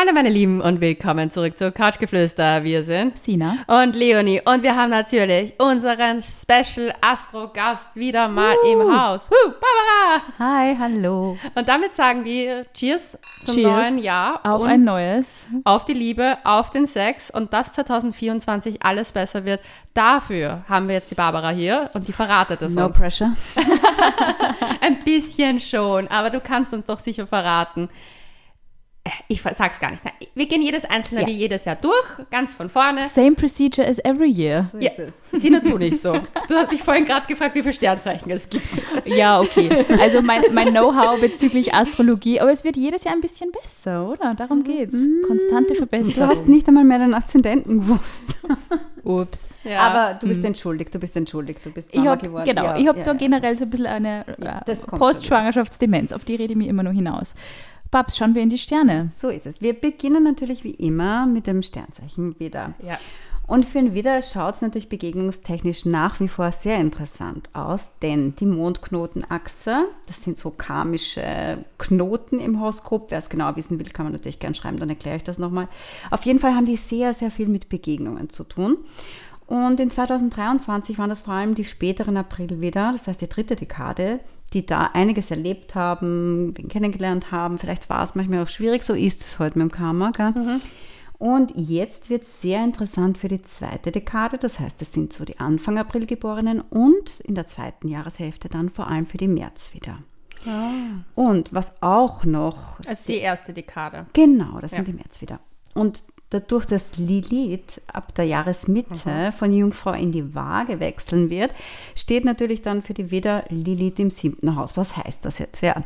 Hallo meine Lieben und willkommen zurück zu Couchgeflüster. Wir sind Sina. und Leonie und wir haben natürlich unseren Special Astro Gast wieder mal im Haus. Woo, Barbara! Hi, hallo. Und damit sagen wir Cheers zum Cheers neuen Jahr Auf ein neues. auf die Liebe, auf den Sex und dass 2024 alles besser wird. Dafür haben wir jetzt die Barbara hier und die verratet es No uns. pressure. Ein bisschen schon, aber du kannst uns doch sicher verraten. Ich sag's gar nicht. Wir gehen jedes einzelne Ja. wie jedes Jahr durch, ganz von vorne. Same procedure as every year. Ja, Sina, tu nicht so. Du hast mich vorhin gerade gefragt, wie viele Sternzeichen es gibt. Ja, okay. Also mein, mein Know-how bezüglich Astrologie, aber es wird jedes Jahr ein bisschen besser, oder? Darum geht's. Konstante Du hast Verbesserung. nicht einmal mehr den Aszendenten gewusst. Ups. Ja. Aber du bist entschuldigt, du bist entschuldigt, du bist Ich Mama habe geworden. genau, Ja, ich habe ja, da ja. generell so ein bisschen eine äh, Postschwangerschaftsdemenz, auf die rede ich mir immer noch hinaus. Babs, schauen wir in die Sterne. So ist es. Wir beginnen natürlich wie immer mit dem Sternzeichen Widder. Ja. Und für den Widder schaut es natürlich begegnungstechnisch nach wie vor sehr interessant aus, denn die Mondknotenachse, das sind so karmische Knoten im Horoskop. Wer es genau wissen will, kann man natürlich gern schreiben, dann erkläre ich das nochmal. Auf jeden Fall haben die sehr, sehr viel mit Begegnungen zu tun. Und in 2023 waren das vor allem die späteren April wieder, das heißt die dritte Dekade, die da einiges erlebt haben, wen kennengelernt haben. Vielleicht war es manchmal auch schwierig, so ist es heute mit dem Karma. Gell? Und jetzt wird es sehr interessant für die zweite Dekade, das heißt, es sind so die Anfang April Geborenen und in der zweiten Jahreshälfte dann vor allem für die März wieder. Und was auch noch Also die erste Dekade. Genau, das Ja. sind die März wieder. Und dadurch, dass Lilith ab der Jahresmitte von Jungfrau in die Waage wechseln wird, steht natürlich dann für die Widder Lilith im siebten Haus. Was heißt das jetzt? Ja.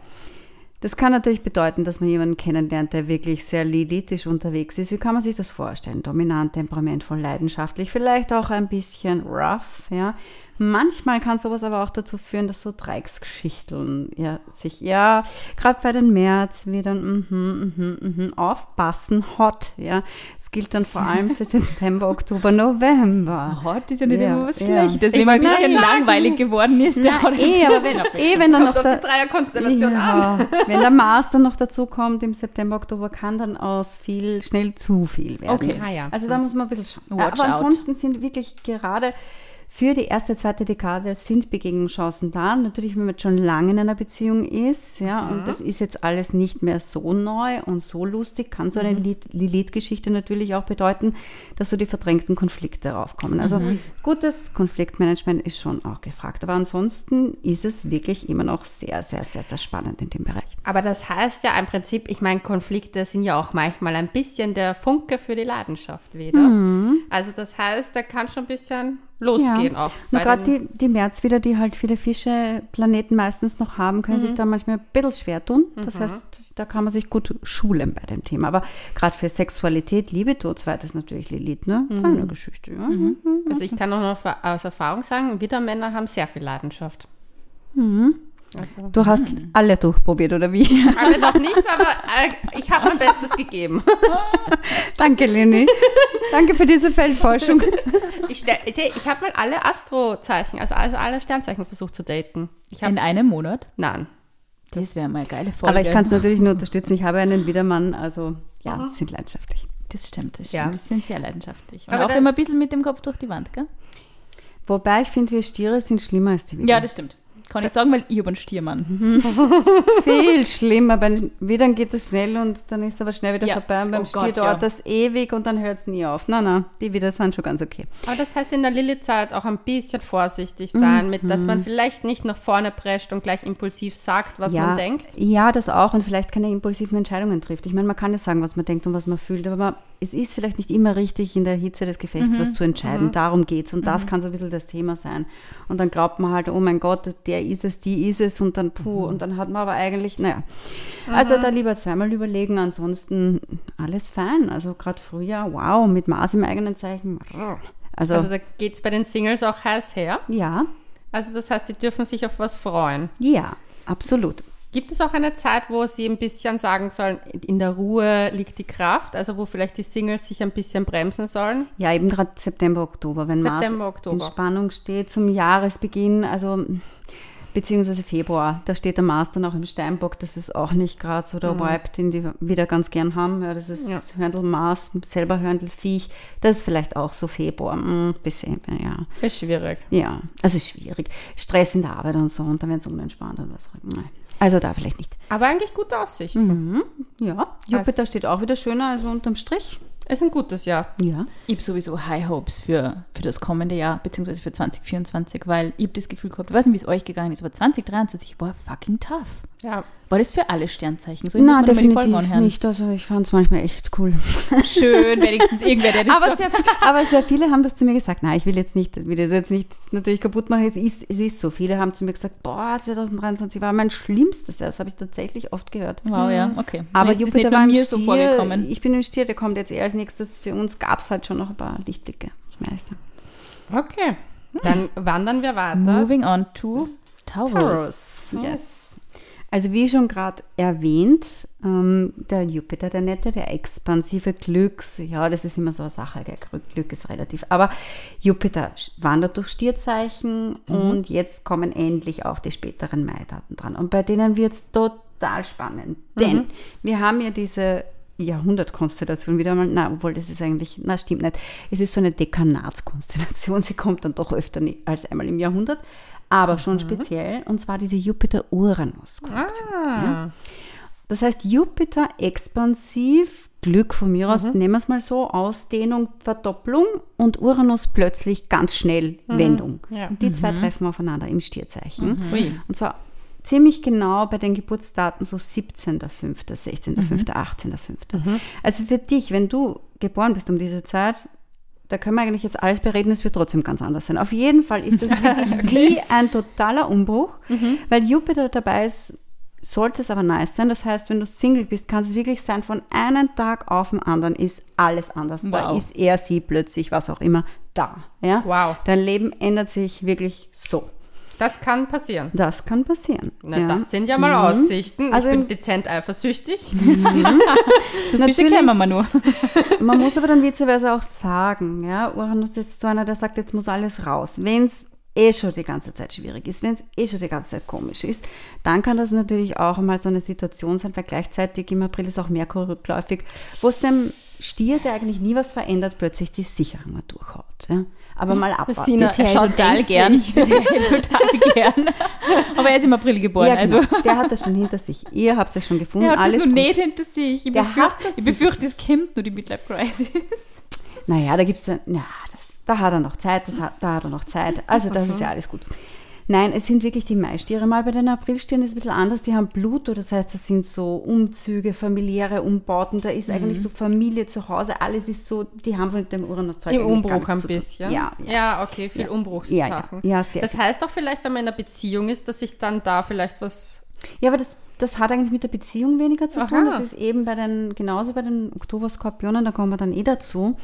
Das kann natürlich bedeuten, dass man jemanden kennenlernt, der wirklich sehr lilithisch unterwegs ist. Wie kann man sich das vorstellen? Dominant, temperamentvoll, leidenschaftlich, vielleicht auch ein bisschen rough, ja. Manchmal kann sowas aber auch dazu führen, dass so Dreiecksgeschichten ja, sich, ja, gerade bei den März wieder, mhm, mhm, mhm, aufpassen, hot, ja. Es gilt dann vor allem für September, Oktober, November. Hot ist ja nicht Ja, immer was ja. Schlechtes, wenn man ein bisschen sagen. langweilig geworden ist. Na, oder- eh, aber wenn, eh, wenn dann noch der, die Dreierkonstellation an. ja, wenn der Mars dann noch dazu kommt im September, Oktober, kann dann aus viel schnell zu viel werden. Okay. Ah, ja. Also da muss man ein bisschen schauen. Watch Aber out. ansonsten sind wirklich gerade für die erste, zweite Dekade sind Begegnungschancen da. Natürlich, wenn man schon lange in einer Beziehung ist, ja, und das ist jetzt alles nicht mehr so neu und so lustig, kann so eine Lilith- Lilith-Geschichte natürlich auch bedeuten, dass so die verdrängten Konflikte raufkommen. Also gutes Konfliktmanagement ist schon auch gefragt. Aber ansonsten ist es wirklich immer noch sehr, sehr, sehr, sehr spannend in dem Bereich. Aber das heißt ja im Prinzip, ich meine, Konflikte sind ja auch manchmal ein bisschen der Funke für die Leidenschaft wieder. Mhm. Also das heißt, da kann schon ein bisschen losgehen auch. Und bei gerade die, die März wieder, die halt viele Fische, Planeten meistens noch haben, können Mhm. sich da manchmal ein bisschen schwer tun. Das heißt, da kann man sich gut schulen bei dem Thema. Aber gerade für Sexualität, Liebe, Tod, zweites natürlich Lilith, ne? Mhm. Kleine Geschichte, ja. Mhm. Also ich kann auch noch aus Erfahrung sagen, Widdermänner haben sehr viel Leidenschaft. Mhm. Also, Du hast alle durchprobiert, oder wie? alle noch nicht, aber äh, ich habe mein Bestes gegeben. Danke, Leni. Danke für diese Feldforschung. Ich, ich habe mal alle Astrozeichen, also, also alle Sternzeichen versucht zu daten. Ich habe In einem Monat? nein. Das wäre mal eine geile Folge. Aber ich kann es natürlich nur unterstützen. Ich habe einen Widermann, also ja, sind leidenschaftlich. Das stimmt, das Ja. stimmt. Die sind sehr leidenschaftlich. Und Aber auch immer ein bisschen mit dem Kopf durch die Wand, gell? Wobei ich finde, wir Stiere sind schlimmer als die Widder. Ja, das stimmt. Kann ich sagen, weil ich habe einen Stiermann. Viel schlimmer. Bei den Widern geht es schnell und dann ist es aber schnell wieder Ja. vorbei. Und beim Oh Stier Gott, dauert ja. das ewig und dann hört es nie auf. Nein, nein, die Widder sind schon ganz okay. Aber das heißt in der Lilith-Zeit auch ein bisschen vorsichtig sein, mit, dass man vielleicht nicht nach vorne prescht und gleich impulsiv sagt, was ja, man denkt. Ja, das auch und vielleicht keine impulsiven Entscheidungen trifft. Ich meine, man kann ja sagen, was man denkt und was man fühlt, aber man, es ist vielleicht nicht immer richtig, in der Hitze des Gefechts was zu entscheiden. Darum geht es und das kann so ein bisschen das Thema sein. Und dann glaubt man halt, oh mein Gott, der ist es, die ist es und dann puh, und dann hat man aber eigentlich, naja. Also da lieber zweimal überlegen, ansonsten alles fein. Also gerade Frühjahr, wow, mit Mars im eigenen Zeichen. Also, Also da geht es bei den Singles auch heiß her. ja, Also das heißt, die dürfen sich auf was freuen. ja, absolut. Gibt es auch eine Zeit, wo sie ein bisschen sagen sollen, in der Ruhe liegt die Kraft, also wo vielleicht die Singles sich ein bisschen bremsen sollen? Ja, eben gerade September, Oktober, wenn September, Oktober. in Spannung steht zum Jahresbeginn. Also beziehungsweise Februar. Da steht der Mars dann auch im Steinbock. Das ist auch nicht gerade so der Vibe, den die wieder ganz gern haben. Ja, das ist Ja. Hörndl Mars, selber Hörndl Viech. Das ist vielleicht auch so Februar. Hm, bisschen, ja. Ist schwierig. Ja, also schwierig. Stress in der Arbeit und so und dann wird es unentspannt und was. Nein. Also da vielleicht nicht. Aber eigentlich gute Aussichten. Ja, Jupiter steht auch wieder schöner, also unterm Strich. Ist ein gutes Jahr. Ja. Ich habe sowieso High Hopes für, für das kommende Jahr, beziehungsweise für 2024, weil ich habe das Gefühl gehabt, ich weiß nicht, wie es euch gegangen ist, aber 2023 war fucking tough. Ja. War das für alle Sternzeichen so? Ich Na, definitiv nicht. Also ich fand es manchmal echt cool. Schön, wenigstens irgendwer, der das Aber sehr, aber sehr viele haben das zu mir gesagt. Nein, ich will jetzt nicht, will das jetzt nicht natürlich kaputt machen. Es ist, es ist so. Viele haben zu mir gesagt, boah, 2023 war mein schlimmstes Jahr. Das habe ich tatsächlich oft gehört. Wow, ja, okay. Dann Aber ist Jupiter war mir so vorgekommen. ich bin im Stier, der kommt jetzt eher als nächstes. Für uns gab es halt schon noch ein paar Lichtblicke. Okay. Dann wandern wir weiter. Moving on to Taurus. Taurus. Yes. Also wie schon gerade erwähnt, ähm, der Jupiter, der nette, der expansive Glücks, ja, das ist immer so eine Sache, gell? Glück- ist relativ. Aber Jupiter wandert durch Stierzeichen und jetzt kommen endlich auch die späteren Maidaten dran. Und bei denen wird es total spannend, denn wir haben ja diese Jahrhundertkonstellation wieder mal, na, obwohl das ist eigentlich, na, stimmt nicht. Es ist so eine Dekanatskonstellation, sie kommt dann doch öfter als einmal im Jahrhundert, aber schon speziell, und zwar diese Jupiter-Uranus-Konstellation. Ah. Das heißt, Jupiter expansiv, Glück von mir aus, nehmen wir es mal so, Ausdehnung, Verdopplung und Uranus plötzlich ganz schnell Wendung. Ja. Die zwei treffen aufeinander im Stierzeichen. Ui. Und zwar ziemlich genau bei den Geburtsdaten so 17.05., 16.05., 18.05. Also für dich, wenn du geboren bist um diese Zeit, da können wir eigentlich jetzt alles bereden, es wird trotzdem ganz anders sein. Auf jeden Fall ist das wirklich wie ein totaler Umbruch, weil Jupiter dabei ist, sollte es aber nice sein. Das heißt, wenn du Single bist, kann es wirklich sein, von einem Tag auf den anderen ist alles anders. Da Wow. ist er, sie plötzlich, was auch immer, da. Ja? Wow. Dein Leben ändert sich wirklich so. Das kann passieren. Das kann passieren. Na, ja. Das sind ja mal Aussichten. Also ich bin dezent eifersüchtig. Zu Fische Natürlich. kennen wir nur. Man muss aber dann witzigerweise auch sagen, ja, Uranus ist so einer, der sagt, jetzt muss alles raus. Wenn es eh schon die ganze Zeit schwierig ist, wenn es eh schon die ganze Zeit komisch ist, dann kann das natürlich auch mal so eine Situation sein, weil gleichzeitig im April ist auch Merkur rückläufig, wo es dem Stier, der eigentlich nie was verändert, plötzlich die Sicherung mal durchhaut. Ja. Aber mal abwarten. Sina, Das er ich schaut total gern. Das total gern. Aber er ist im April geboren, Ja, also... genau. Der hat das schon hinter sich. Ihr habt es schon gefunden. Er hat das alles nur gut. nicht hinter sich. Ich Der befürchte, hat das ich befürchte, es kommt nur die Midlife Crisis. Naja, da gibt es, ja, das, da hat er noch Zeit, das hat, da hat er noch Zeit. Also das ist ja alles gut. Nein, es sind wirklich die Maistiere. Mal bei den Aprilstieren ist es ein bisschen anders. Die haben Pluto, das heißt, das sind so Umzüge, familiäre Umbauten. Da ist eigentlich so Familie zu Hause. Alles ist so, die haben mit dem Uranus-Zeug Im Umbruch ein bisschen. Ja, ja. ja okay, viel Ja. Umbruchssachen. Ja, ja. Sehr das heißt auch vielleicht, wenn man in einer Beziehung ist, dass sich dann da vielleicht was. Ja, aber das, das hat eigentlich mit der Beziehung weniger zu tun. Aha. Das ist eben bei den, genauso bei den Oktober-Skorpionen, da kommen wir dann eh dazu.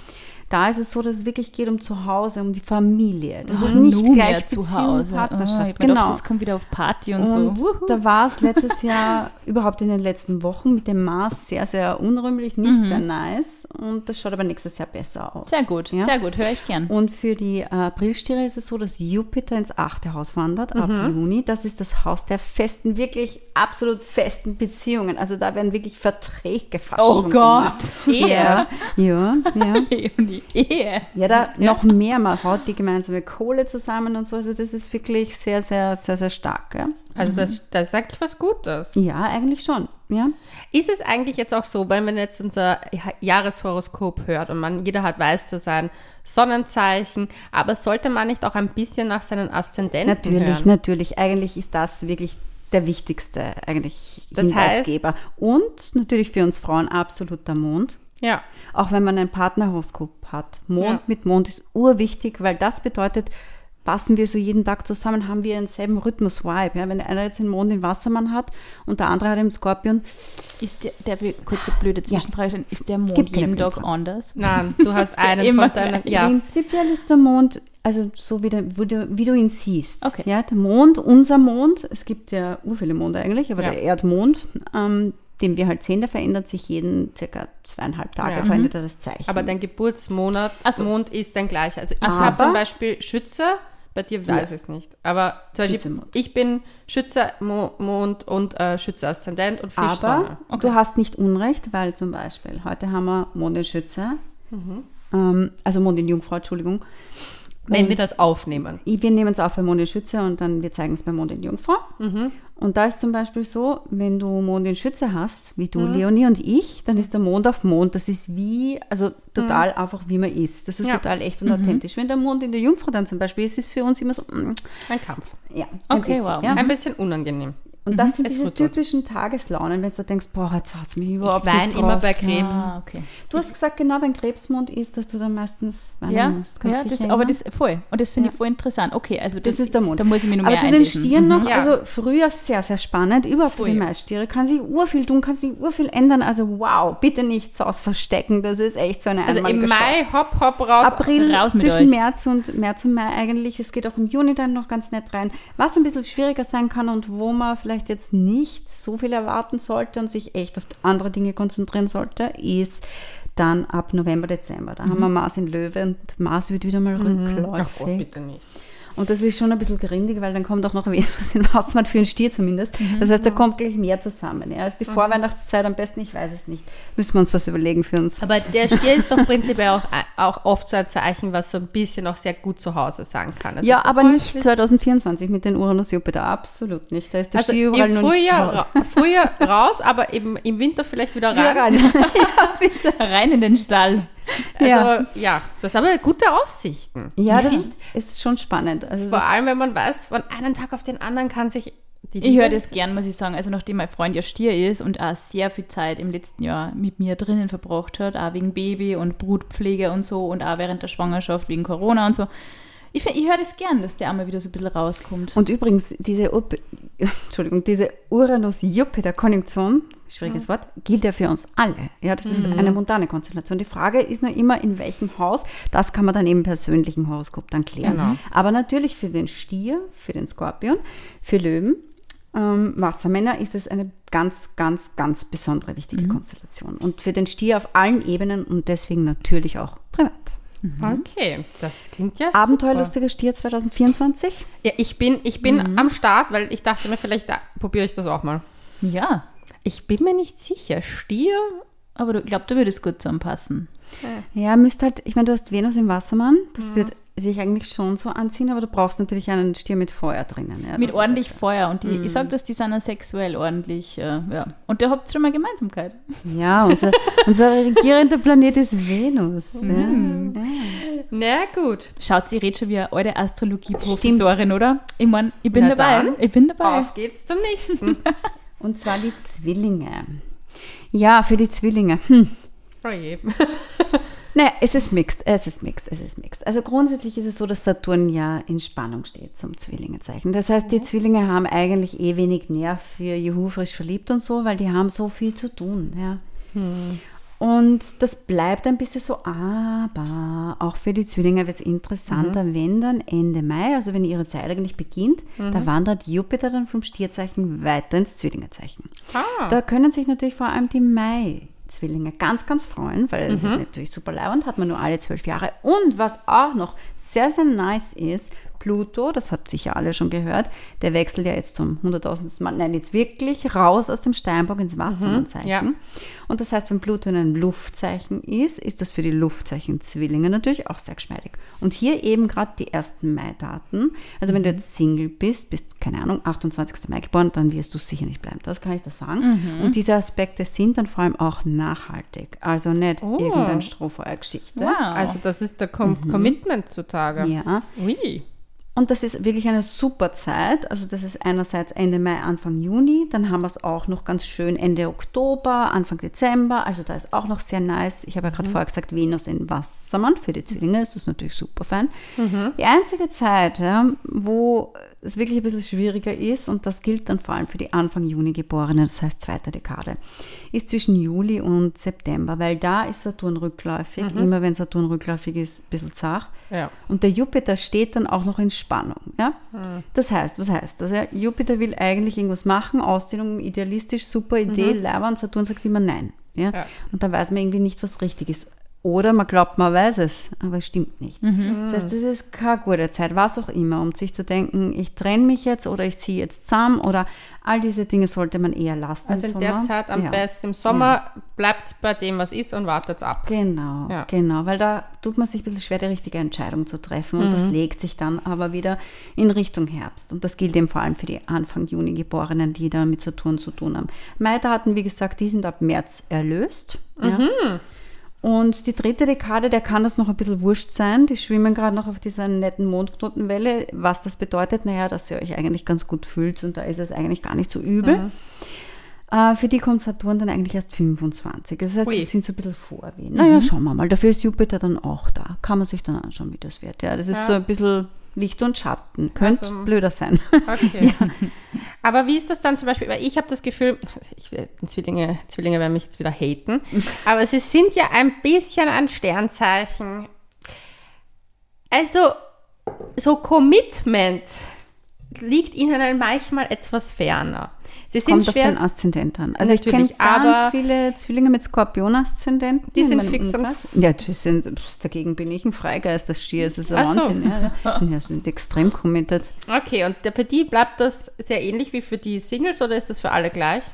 Da ist es so, dass es wirklich geht um zu Hause, um die Familie. Das ist nicht Nur gleich zu Hause. Partnerschaft. Ah, hab mir genau. gedacht, das kommt wieder auf Party und, Und so. Wuhu. da war es letztes Jahr überhaupt in den letzten Wochen mit dem Mars sehr, sehr unrühmlich, nicht sehr nice. Und das schaut aber nächstes Jahr besser aus. Mhm. Sehr gut, Ja? sehr gut, höre ich gern. Und für die äh, Aprilstiere ist es so, dass Jupiter ins achte Haus wandert ab Mhm. Juni. Das ist das Haus der festen, wirklich absolut festen Beziehungen. Also da werden wirklich Verträge fast Oh Gott. Ehe. Ja, ja, ja. Ehe. Ja, da noch mehr, man haut die gemeinsame Kohle zusammen und so. Also das ist wirklich sehr, sehr, sehr, sehr stark. Ja, Also das, das ist eigentlich was Gutes. ja eigentlich schon. Ja. Ist es eigentlich jetzt auch so, wenn man jetzt unser Jahreshoroskop hört und man, jeder hat weiß zu sein, Sonnenzeichen, aber sollte man nicht auch ein bisschen nach seinen Aszendenten Natürlich, hören? natürlich. Eigentlich ist das wirklich der wichtigste eigentlich Das heißt- Hinweisgeber. Und natürlich für uns Frauen absolut der Mond. Ja. Auch wenn man ein Partnerhoroskop hat. Mond Ja. mit Mond ist urwichtig, weil das bedeutet, passen wir so jeden Tag zusammen, haben wir denselben Rhythmus-Vibe. Ja? Wenn einer jetzt den Mond im Wassermann hat und der andere hat im Skorpion, Ist der, der kurze blöde Zwischenfrage stellen, ist der Mond Gibt jeden Tag anders? Nein, du hast einen immer von deinen. Ja. Prinzipiell ist der Mond, also so wie, der, wie, du, wie du ihn siehst. Okay. Ja, der Mond, unser Mond, es gibt ja ur viele Monde eigentlich, aber Ja. der Erdmond, ähm, den wir halt sehen, der verändert sich jeden circa zweieinhalb Tage, Ja. verändert er das Zeichen. Aber dein Geburtsmonat, Ach so. Mond ist dein gleicher. Also ich habe zum Beispiel Schütze, Bei dir weiß ich es nicht. Aber zum Beispiel, ich bin Schütze Mo Mond und äh, Schütze Aszendent und Fisch Aber Sonne. du hast nicht Unrecht, weil zum Beispiel heute haben wir Mond in Schütze, ähm, also Mond in Jungfrau, Entschuldigung. Wenn wir das aufnehmen. Wir nehmen es auf bei Mond in Schütze und dann wir zeigen es bei Mond in Jungfrau. Und da ist zum Beispiel so, wenn du Mond in Schütze hast, wie du, Leonie und ich, dann ist der Mond auf Mond. Das ist wie, also total einfach, wie man ist. Das ist Ja. total echt und authentisch. Wenn der Mond in der Jungfrau dann zum Beispiel ist, ist es für uns immer so, mm, Ein Kampf. ja, Okay, bisschen, wow. Ja. Ein bisschen unangenehm. Und das sind Es diese typischen Tageslaunen, wenn du denkst, boah, jetzt hat es mich Ich überhaupt weine nicht immer drauf. bei Krebs. Ah, okay. Du hast gesagt, genau, wenn Krebsmond ist, dass du dann meistens weinen Ja, musst. Kannst ja dich das, erinnern? aber das voll. Und das finde Ja. ich voll interessant. Okay, also Das ist der Mond. Da muss ich mich noch Aber mehr zu den. Stieren noch, Ja. also früher sehr, sehr spannend, überhaupt für die. Maistiere. Kann sich urviel tun, kann sich urviel ändern. Also wow, bitte nichts aus verstecken. Das ist echt so eine Also im. Mai, hopp, hopp, raus. April raus mit zwischen euch. März und März und Mai eigentlich. Es geht auch im Juni dann noch ganz nett rein. Was ein bisschen schwieriger sein kann und wo man vielleicht jetzt nicht so viel erwarten sollte und sich echt auf andere Dinge konzentrieren sollte, ist dann ab November, Dezember. Da haben wir Mars in Löwe und Mars wird wieder mal rückläufig. Ach Gott, bitte nicht. Und das ist schon ein bisschen grindig, weil dann kommt auch noch Venus in Wassermann für einen Stier zumindest. Das heißt, da kommt gleich mehr zusammen. Ja. Ist die Vorweihnachtszeit am besten? Ich weiß es nicht. Müssen wir uns was überlegen für uns. Aber der Stier ist doch prinzipiell auch, auch oft so ein Zeichen, was so ein bisschen auch sehr gut zu Hause sein kann. Also Ja, so, aber nicht ich will- 2024 mit den Uranus-Jupiter. Absolut nicht. Da ist der Also Stier überall im noch nicht zu Frühjahr, Hause. ra Frühjahr raus, aber eben im Winter vielleicht wieder rein. Wieder rein. Rein in den Stall. Also Ja. ja. das sind aber gute Aussichten. Ja, das ist schon spannend. Also Vor allem, wenn man weiß, von einem Tag auf den anderen kann sich die Ich Liebe- höre das gern, muss ich sagen. Also nachdem mein Freund ja Stier ist und auch sehr viel Zeit im letzten Jahr mit mir drinnen verbracht hat, auch wegen Baby und Brutpflege und so und auch während der Schwangerschaft wegen Corona und so. Ich, ich höre das gern, dass der auch mal wieder so ein bisschen rauskommt. Und übrigens, diese, Up Entschuldigung, diese Uranus-Jupiter-Konjunktion, schwieriges Wort, gilt ja für uns alle. Ja, das ist eine montane Konstellation. Die Frage ist nur immer, in welchem Haus. Das kann man dann im persönlichen Horoskop dann klären. Genau. Aber natürlich für den Stier, für den Skorpion, für Löwen, ähm, Wassermänner ist es eine ganz, ganz, ganz besondere wichtige Konstellation. Und für den Stier auf allen Ebenen und deswegen natürlich auch privat. Okay, das klingt ja Abenteuerlustiger Stier 2024? super. Ja, ich bin, ich bin am Start, weil ich dachte mir, vielleicht da, probiere ich das auch mal. Ja, Ich bin mir nicht sicher. Stier? aber du- ich glaube, da würde es gut zusammenpassen. Ja, müsst halt, ich meine, du hast Venus im Wassermann, das wird sich eigentlich schon so anziehen, aber du brauchst natürlich einen Stier mit Feuer drinnen. Ja, Mit das ordentlich ja Feuer. Und die, ich sage, dass die sind auch sexuell ordentlich, äh, ja. Und da habt ihr schon mal Gemeinsamkeit. Ja, unser, unser regierender Planet ist Venus. Mhm. Ja. Na gut. Schaut, sie redet schon wie eine alte Astrologie-Professorin, oder? Ich meine, ich bin Na dabei. dann, Ich bin dabei. Auf geht's zum nächsten. Und zwar die Zwillinge. Ja, für die Zwillinge. Hm. oh je. Naja, es ist mixed, es ist mixed, es ist mixed. Also grundsätzlich ist es so, dass Saturn ja in Spannung steht zum Zwillingezeichen. Das heißt, die Zwillinge haben eigentlich eh wenig Nerv für Juhu, frisch verliebt und so, weil die haben so viel zu tun. Ja. Und das bleibt ein bisschen so, aber auch für die Zwillinge wird es interessanter, wenn dann Ende Mai, also wenn ihre Zeit eigentlich beginnt, da wandert Jupiter dann vom Stierzeichen weiter ins Zwillingezeichen. Ah. Da können sich natürlich vor allem die Mai-Zwillinge ganz, ganz freuen, weil es ist natürlich super leibend, hat man nur alle zwölf Jahre. Und was auch noch sehr, sehr nice ist, Pluto, das habt sicher alle schon gehört, der wechselt ja jetzt zum hunderttausendsten Mal, nein, jetzt wirklich raus aus dem Steinbock ins Wassermannzeichen. ja. Und das heißt, wenn Pluto in einem Luftzeichen ist, ist das für die Luftzeichen Zwillinge natürlich auch sehr geschmeidig. Und hier eben gerade die ersten Mai-Daten. Also wenn du jetzt Single bist, bist, keine Ahnung, 28. Mai geboren, dann wirst du sicher nicht bleiben. Das kann ich da sagen. Und diese Aspekte sind dann vor allem auch nachhaltig. Also nicht Oh. irgendein Strohfeuergeschichte. Wow. Also das ist der Com Commitment zutage. Ja. Ui. Und das ist wirklich eine super Zeit. Also das ist einerseits Ende Mai, Anfang Juni. Dann haben wir es auch noch ganz schön Ende Oktober, Anfang Dezember. Also da ist auch noch sehr nice. Ich habe ja gerade vorher gesagt, Venus in Wassermann. Für die Zwillinge ist das natürlich super fein. Die einzige Zeit, wo es wirklich ein bisschen schwieriger ist, und das gilt dann vor allem für die Anfang Juni Geborenen, das heißt zweite Dekade, ist zwischen Juli und September, weil da ist Saturn rückläufig. Immer wenn Saturn rückläufig ist, ein bisschen zart. Ja. Und der Jupiter steht dann auch noch in Spannung. Ja? Das heißt, was heißt das? Ja? Jupiter will eigentlich irgendwas machen, Ausdehnung, idealistisch, super Idee, mhm. Saturn sagt immer nein. Ja? Ja. Und da weiß man irgendwie nicht, was richtig ist. Oder man glaubt, man weiß es, aber es stimmt nicht. Mhm. Das heißt, das ist keine gute Zeit, was auch immer, um sich zu denken, ich trenne mich jetzt oder ich ziehe jetzt zusammen oder all diese Dinge sollte man eher lassen. Also in der. Zeit am Ja. besten. Im Sommer bleibt es bei dem, was ist und wartet ab. Genau, Ja. genau, weil da tut man sich ein bisschen schwer, die richtige Entscheidung zu treffen und Mhm. das legt sich dann aber wieder in Richtung Herbst. Und das gilt eben vor allem für die Anfang Juni Geborenen, die da mit Saturn zu tun haben. Maidaten, wie gesagt, die sind ab März erlöst. Ja. Mhm. Und die dritte Dekade, der kann das noch ein bisschen wurscht sein. Die schwimmen gerade noch auf dieser netten Mondknotenwelle. Was das bedeutet, naja, dass ihr euch eigentlich ganz gut fühlt und da ist es eigentlich gar nicht so übel. Mhm. Äh, für die kommt Saturn dann eigentlich erst 25. Das heißt, Ui. sie sind so ein bisschen Vorwehen. Naja, schauen wir mal. Dafür ist Jupiter dann auch da. Kann man sich dann anschauen, wie das wird. Ja, das ist Ja. so ein bisschen Licht und Schatten. Könnte Also- blöder sein. Okay. Aber wie ist das dann zum Beispiel, weil ich habe das Gefühl, ich, will- Zwillinge, Zwillinge werden mich jetzt wieder haten, aber sie sind ja ein bisschen ein Sternzeichen. Also, so Commitment liegt ihnen manchmal etwas ferner. Sie sind Kommt auf schwer, den Aszendent an. Also ich kenne ganz viele Zwillinge mit Skorpion-Aszendenten. Die in sind fix und-. Ja, die sind, dagegen bin ich ein Freigeist, das es ist ein Ach so. Wahnsinn. Ja, ja. ja, sind extrem committed. Okay, und für die bleibt das sehr ähnlich wie für die Singles oder ist das für alle gleich?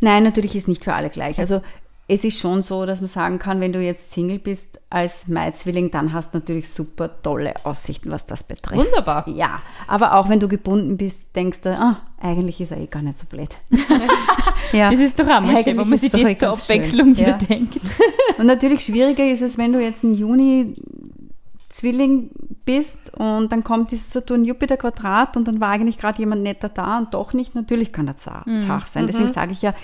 Nein, natürlich ist nicht für alle gleich. Also es ist schon so, dass man sagen kann, wenn du jetzt Single bist als Mai-Zwilling, dann hast du natürlich super tolle Aussichten, was das betrifft. Wunderbar. Ja, aber auch wenn du gebunden bist, denkst du, ah, eigentlich ist er eh gar nicht so blöd. ja. Das ist doch auch mal schön, wenn man sich das eh zur ganz schön. Abwechslung wieder Ja. denkt. Und natürlich schwieriger ist es, wenn du jetzt im Juni Zwilling bist und dann kommt dieses Saturn-Jupiter-Quadrat und dann war eigentlich gerade jemand netter da und doch nicht. Natürlich kann das zart zart sein. Deswegen sage ich ja,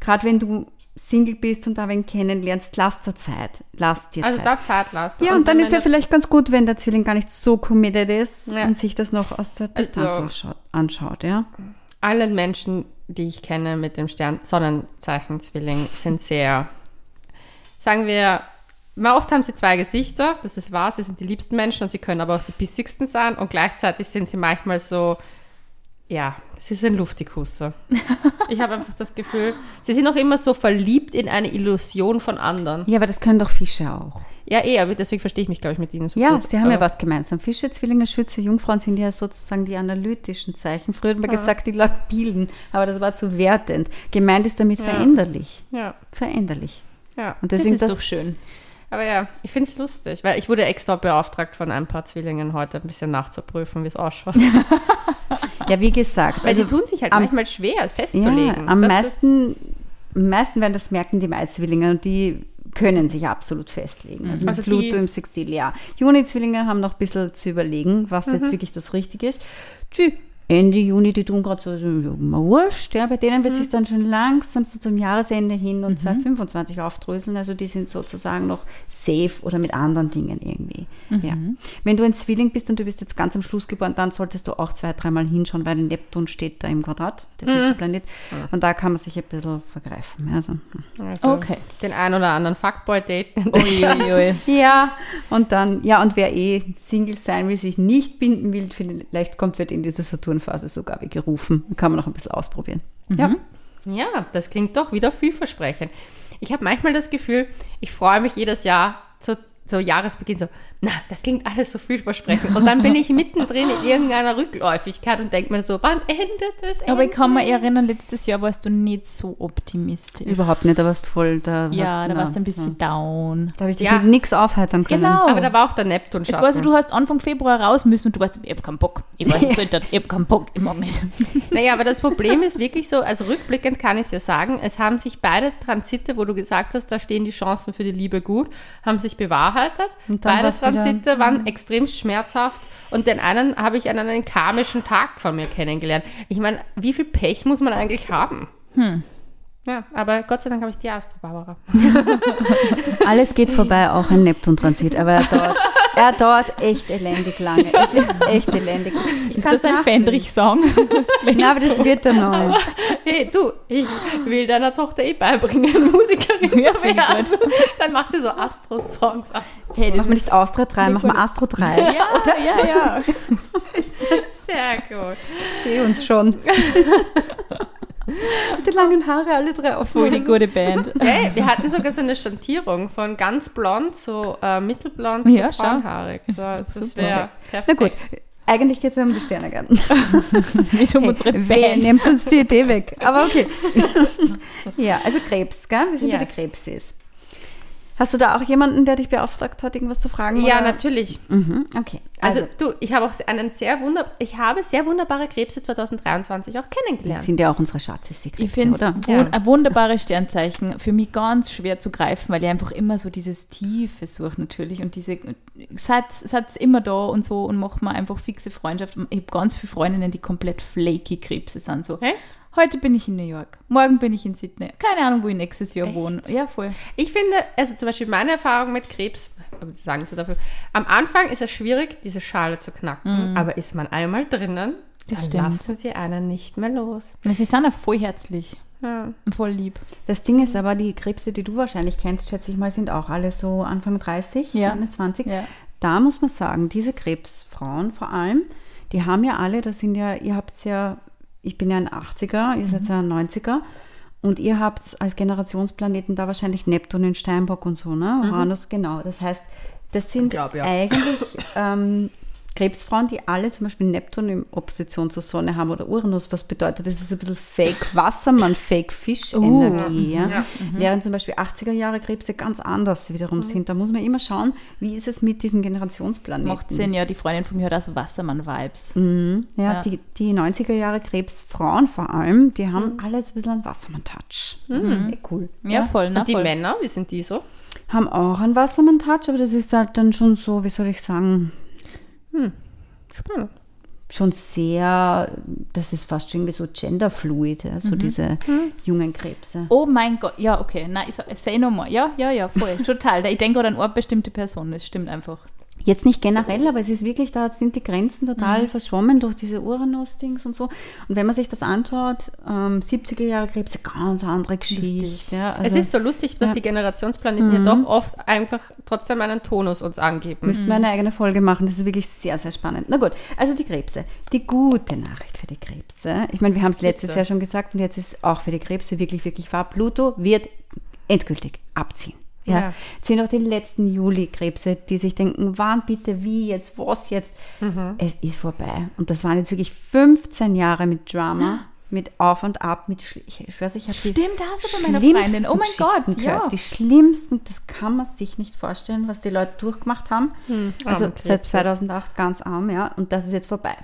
gerade wenn du Single bist und da wen kennenlernst, lass dir Zeit. Lass dir Also Zeit. da Zeit lassen. ja, und, dann wenn ist ja vielleicht ganz gut, wenn der Zwilling gar nicht so committed ist Ja. und sich das noch aus der Distanz Also- anschaut, anschaut, ja. alle Menschen, die ich kenne mit dem Stern Sonnenzeichen Zwilling, sind sehr, sagen wir, mal oft haben sie zwei Gesichter, das ist wahr, sie sind die liebsten Menschen und sie können aber auch die bissigsten sein und gleichzeitig sind sie manchmal so, ja, sie sind Luftikusser. ich habe einfach das Gefühl, sie sind auch immer so verliebt in eine Illusion von anderen. Ja, aber das können doch Fische auch. Ja, eh, aber deswegen verstehe ich mich, glaube ich, mit ihnen so Ja, gut. sie haben ja Aber- was gemeinsam. Fische, Zwillinge, Schütze, Jungfrauen sind ja sozusagen die analytischen Zeichen. Früher hat man gesagt, die labilen, aber das war zu wertend. Gemeint ist damit veränderlich. Ja, Veränderlich. ja. Und Das deswegen ist doch schön. Aber ja, ich finde es lustig, weil ich wurde extra beauftragt von ein paar Zwillingen heute ein bisschen nachzuprüfen, wie es ausschaut. Ja, wie gesagt. Weil also sie tun sich halt am- manchmal schwer ja, festzulegen. am Das meisten, am meisten werden das merken die Mai-Zwillinge und die können sich absolut festlegen. Also mit Also die- Pluto im Sextil, ja. Juni-Zwillinge haben noch ein bisschen zu überlegen, was Mhm. jetzt wirklich das Richtige ist. Tschü, Ende Juni, die tun gerade so, so ja, mal wurscht, ja, bei denen wird Mhm. sich dann schon langsam so zum Jahresende hin und 2025 aufdröseln, also die sind sozusagen noch safe oder mit anderen Dingen irgendwie. Ja. Wenn du ein Zwilling bist und du bist jetzt ganz am Schluss geboren, dann solltest du auch zwei, dreimal hinschauen, weil der Neptun steht da im Quadrat, der Mhm. Fischerplanet, und da kann man sich ein bisschen vergreifen. Also, also Okay. Den ein oder anderen Fuckboy daten. Uiuiui. Ja, und dann, ja, und wer eh Single sein will, sich nicht binden will, vielleicht kommt, wird in dieser Saturnphase sogar wie gerufen. Dann kann man noch ein bisschen ausprobieren. Ja. Ja, das klingt doch wieder vielversprechend. Ich habe manchmal das Gefühl, ich freue mich jedes Jahr zu, zu Jahresbeginn so, na, das klingt alles so vielversprechend. Und dann bin ich mittendrin in irgendeiner Rückläufigkeit und denke mir so, wann endet es Aber ich kann mich erinnern, letztes Jahr warst du nicht so optimistisch. Überhaupt nicht, da warst du voll, da ja, warst, da na, warst du ein bisschen down. Da habe ich dich Ja. mit nichts aufheitern können. Genau. Aber da war auch der Neptun Es war so, du hast Anfang Februar raus müssen und du warst, ich hab keinen Bock. Ich weiß nicht, ich hab keinen Bock, ich mag nicht. Naja, aber das Problem ist wirklich so, also rückblickend kann ich es ja sagen, es haben sich beide Transite, wo du gesagt hast, da stehen die Chancen für die Liebe gut, haben sich bewahrheitet. Und dann Beide war's wieder- Transite waren extrem schmerzhaft und den einen habe ich an einem karmischen Tag von mir kennengelernt. Ich meine, wie viel Pech muss man eigentlich haben? Ja, aber Gott sei Dank habe ich die Astro Barbara. Alles geht vorbei, auch ein Neptun-Transit, aber er dauert, er dauert echt elendig lange. Es ist echt elendig. Ich Ist das ein. Fendrich-Song? Ja, aber das wird dann noch. Hey, du, ich will deiner Tochter eh beibringen, Musikerin zu werden. Dann macht sie so Astro-Songs ab. Hey, Machen wir nicht Astra 3, machen wir Astro 3. ja, ja, ja. Sehr gut. Seh uns schon. Die langen Haare, alle drei auf. Voll die gute Band. Hey, wir hatten sogar so eine Schantierung von ganz blond, so äh, mittelblond, Ja, schau. braunhaarig. So, das Super. wäre Na perfekt. gut, eigentlich geht es um die Sternegärten. Nicht um unsere Wer Band. nimmt uns die Idee weg? Aber okay. ja, also Krebs, gell? Wir sind bei Yes. der Krebsis. Hast du da auch jemanden, der dich beauftragt hat, irgendwas zu fragen? Ja, oder? natürlich. Mhm, okay. Also, Also, du, ich habe auch einen sehr wunder ich habe sehr wunderbare Krebse 2023 auch das kennengelernt. sind ja auch unsere Schatzes, die Ich Krebse, finde es oder? Ja. ein wunderbares Sternzeichen. Für mich ganz schwer zu greifen, weil ich einfach immer so dieses Tiefe suche natürlich und diese Satz, Satz immer da und so und mache mir einfach fixe Freundschaft. Ich habe ganz viele Freundinnen, die komplett flaky Krebse sind. So, Echt? Heute bin ich in New York, morgen bin ich in Sydney. Keine Ahnung, wo ich nächstes Jahr Echt? wohne. Ja, voll. Ich finde, also zum Beispiel meine Erfahrung mit Krebs, sagen sie dafür, am Anfang ist es schwierig, diese Schale zu knacken, aber ist man einmal drinnen, Mhm. Das dann stimmt. lassen sie einen nicht mehr los. Na, Sie sind auch voll herzlich Ja. und voll lieb. Das Ding ist aber, die Krebse, die du wahrscheinlich kennst, schätze ich mal, sind auch alle so Anfang 30, Ja. Ende 20. Ja. Da muss man sagen, diese Krebsfrauen vor allem, die haben ja alle, das sind ja, ihr habt ja, ich bin ja ein 80er, ihr Mhm. seid ja ein 90er. Und ihr habt als Generationsplaneten da wahrscheinlich Neptun in Steinbock und so, ne? Mhm. Uranus, genau. Das heißt, das sind glaub, ja. eigentlich ähm, Krebsfrauen, die alle zum Beispiel Neptun in Opposition zur Sonne haben oder Uranus, was bedeutet, das ist ein bisschen Fake Wassermann, Fake Fisch-Energie. ja? Ja. Während zum Beispiel 80er Jahre Krebse ganz anders wiederum sind. Da muss man immer schauen, wie ist es mit diesen Generationsplaneten. Macht Sinn, ja. Die Freundin von mir hat auch so Wassermann-Vibes. Mhm. Ja, Ja. Die, die 90er Jahre Krebsfrauen vor allem, die Mhm. haben alle so ein bisschen einen Wassermann-Touch. Eh cool. Ja, voll. Na, Und die voll. Männer, wie sind die so? Haben auch einen Wassermann-Touch, aber das ist halt dann schon so, wie soll ich sagen, Spannend. schon sehr, das ist fast schon irgendwie so genderfluid, ja, Mhm. so diese jungen Krebse. Oh mein Gott, ja, okay. Nein, ich sag- say no more. Ja, ja, ja, voll, total. Ich denke gerade an eine bestimmte Person, das stimmt einfach. Jetzt nicht generell, aber es ist wirklich, da sind die Grenzen total Mhm. verschwommen durch diese Uranus-Dings und so. Und wenn man sich das anschaut, ähm, 70er Jahre Krebse, ganz andere Geschichte. Ja, also es ist so lustig, dass ja. die Generationsplaneten ja doch oft einfach trotzdem einen Tonus uns angeben. Müssten wir eine eigene Folge machen. Das ist wirklich sehr, sehr spannend. Na gut, also die Krebse. Die gute Nachricht für die Krebse. Ich meine, wir haben es letztes Bitte. Jahr schon gesagt und jetzt ist auch für die Krebse wirklich, wirklich wahr. Pluto wird endgültig abziehen. Ja. Ja. Sind auch die letzten Juli-Krebse, die sich denken, wann bitte, wie jetzt, was jetzt. Es ist vorbei. Und das waren jetzt wirklich 15 Jahre mit Drama, mit Auf und Ab, mit, Schl- ich schwör's, ich habe Stimmt, da hast du bei meiner Freundin. Oh mein Gott, gehört. ja. Die schlimmsten, das kann man sich nicht vorstellen, was die Leute durchgemacht haben. also arme seit Krebse. 2008 ganz arm, ja. Und das ist jetzt vorbei.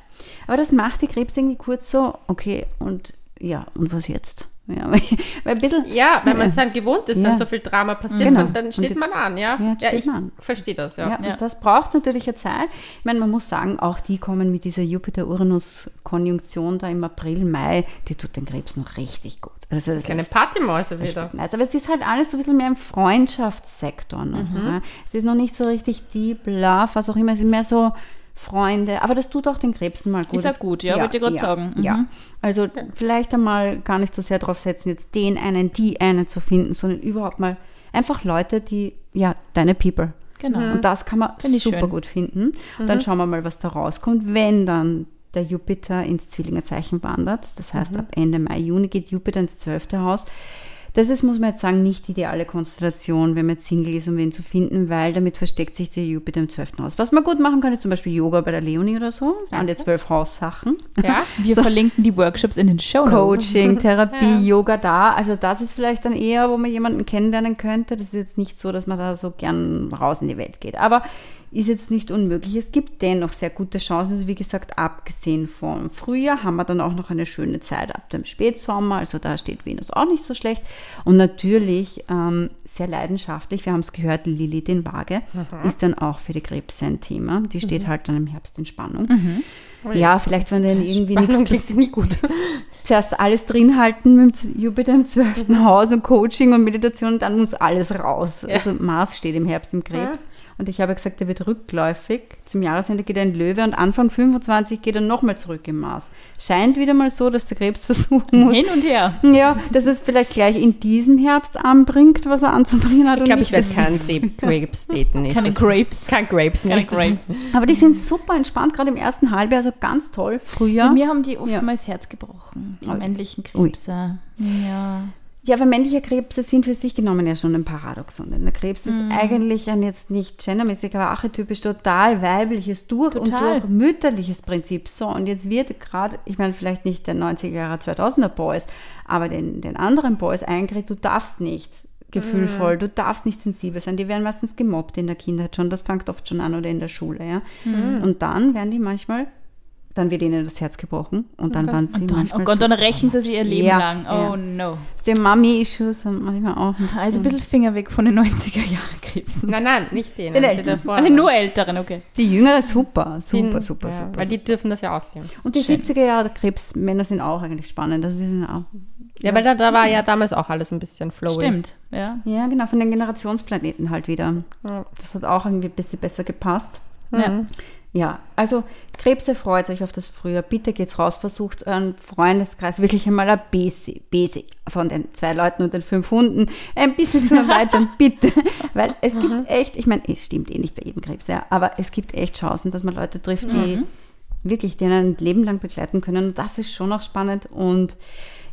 Aber das macht die Krebs irgendwie kurz so, okay, und ja, und was jetzt? Ja, weil, weil ein bisschen, Ja, wenn man es dann gewohnt ist, Ja. wenn so viel Drama passiert, Genau. und dann Und steht jetzt- man an, ja. ja, steht ich verstehe das, ja. Ja, Ja. das braucht natürlich eine Zeit. Ich meine, man muss sagen, auch die kommen mit dieser Jupiter-Uranus-Konjunktion da im April, Mai, die tut den Krebs noch richtig gut. Also das Keine Partymäuse wieder. nice. Aber es ist halt alles so ein bisschen mehr im Freundschaftssektor noch. Mhm. Ja. Es ist noch nicht so richtig deep, love, was auch immer. Es ist mehr so Freunde. Aber das tut auch den Krebsen mal gut. Ist auch gut, ja, wollte ich grad sagen. Mhm. Ja. Also vielleicht einmal gar nicht so sehr drauf setzen, jetzt den einen, die einen zu finden, sondern überhaupt mal einfach Leute, die, ja, deine People. Genau. Und das kann man Finde ich super gut finden. Und dann schauen wir mal, was da rauskommt, wenn dann der Jupiter ins Zwillingezeichen wandert. Das heißt, ab Ende Mai, Juni geht Jupiter ins zwölfte Haus. Das ist, muss man jetzt sagen, nicht die ideale Konstellation, wenn man jetzt Single ist, um wen zu finden, weil damit versteckt sich der Jupiter im zwölften Haus. Was man gut machen kann, ist zum Beispiel Yoga bei der Leonie oder so. Da haben die zwölf Haussachen. Ja, Wir verlinken die Workshops in den Show Coaching, Therapie, Yoga da. Also das ist vielleicht dann eher, wo man jemanden kennenlernen könnte. Das ist jetzt nicht so, dass man da so gern raus in die Welt geht. Aber ist jetzt nicht unmöglich. Es gibt dennoch sehr gute Chancen. Also wie gesagt, abgesehen vom Frühjahr haben wir dann auch noch eine schöne Zeit ab dem Spätsommer. Also da steht Venus auch nicht so schlecht. Und natürlich ähm, sehr leidenschaftlich. Wir haben es gehört, Lilith in Waage ist dann auch für die Krebse ein Thema. Die steht halt dann im Herbst in Spannung. Ja, vielleicht, wenn dann irgendwie nichts Spannung klingt nie gut. zuerst alles drin halten mit Jupiter im 12. Haus und Coaching und Meditation, dann muss alles raus. Also Mars steht im Herbst im Krebs. Und ich habe gesagt, er wird rückläufig. Zum Jahresende geht er in Löwe und Anfang 25 geht er nochmal zurück im Mars. Scheint wieder mal so, dass der Krebs versuchen muss, Hin und her. ja, dass es vielleicht gleich in diesem Herbst anbringt, was er anzubringen hat. Ich glaube, ich nicht werde keinen Grapes daten. Keine. Grapes. Kein Grapes. Keine. Grapes. Aber die sind super entspannt, gerade im ersten Halbjahr. Also ganz toll. Früher. Bei mir haben die Ja. oftmals Herz gebrochen, die männlichen Ui. Krebse. Ja. Ja, aber männliche Krebse sind für sich genommen ja schon ein Paradoxon. Denn der Krebs ist Mhm. eigentlich ein jetzt nicht gendermäßig, aber archetypisch total weibliches durch und Total. durch mütterliches Prinzip. So, und jetzt wird gerade, ich meine, vielleicht nicht der 90er Jahre, 2000er Boys, aber den, den anderen Boys eingeredet, du darfst nicht gefühlvoll, du darfst nicht sensibel sein. Die werden meistens gemobbt in der Kindheit schon. Das fängt oft schon an oder in der Schule, ja. Und dann werden die manchmal, dann wird ihnen das Herz gebrochen und dann waren sie Und dann, manchmal oh Gott, dann rächen sie sich ihr Leben Ja, lang. Oh ja. no. Die Mami-Issues sind manchmal auch ein Also ein bisschen Finger weg von den 90er Jahre Krebsen. Nein, nein, nicht denen. Den die Eltern. davor Alle waren. nur Älteren, okay. Die Jüngere super, super, Die- super, ja, super. Weil super. die dürfen das ja ausleben. Und die 70er Jahre der Krebsmänner sind auch eigentlich spannend. Das ist auch, Ja, weil da, da war ja damals auch alles ein bisschen flowy. Stimmt, ja. ja, genau, von den Generationsplaneten halt wieder. Ja. Das hat auch irgendwie ein bisschen besser gepasst. ja. Ja, also Krebse freut sich auf das Frühjahr. Bitte geht's raus, versucht euren Freundeskreis wirklich einmal ein bisschen, bisschen von den zwei Leuten und den fünf Hunden ein bisschen zu erweitern, bitte. Weil es gibt echt, ich meine, es stimmt eh nicht bei jedem Krebs, ja, aber es gibt echt Chancen, dass man Leute trifft, die wirklich den ein Leben lang begleiten können. Und das ist schon auch spannend und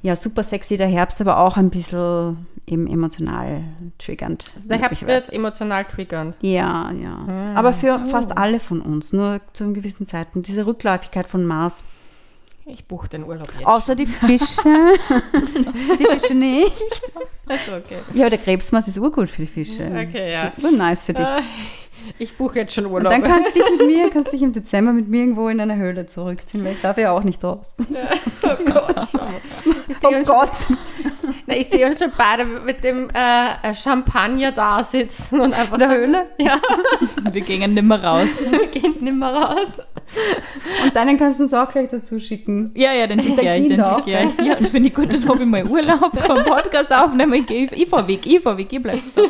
ja, super sexy der Herbst, aber auch ein bisschen eben emotional triggernd. Also der Herbst wird emotional triggernd. Ja, ja. Aber für fast alle von uns, nur zu einem gewissen Zeitpunkt. Diese Rückläufigkeit von Mars. Ich buche den Urlaub jetzt. Außer die Fische. die Fische nicht. Also, okay. Ja, aber der Krebsmars ist urgut für die Fische. Okay, ja. Super nice für dich. Ich buche jetzt schon Und Urlaub. dann kannst du dich mit mir, kannst dich im Dezember mit mir irgendwo in eine Höhle zurückziehen, weil ich darf ja auch nicht raus. oh Gott, schau mal. Ich Oh sehe uns, Gott. Na, ich sehe uns schon beide mit dem äh, Champagner da sitzen und einfach In der sagen, Höhle? Ja, Wir gehen nimmer raus. wir gehen nimmer raus. Und deinen kannst du uns auch gleich dazu schicken. Ja, ja, den schicke ich euch, den schicke ich. Ja, das finde ich gut, dann habe ich mal Urlaub, kann Podcast aufnehmen, ich, geh- ich fahre weg, ich fahre weg, ihr bleibt da.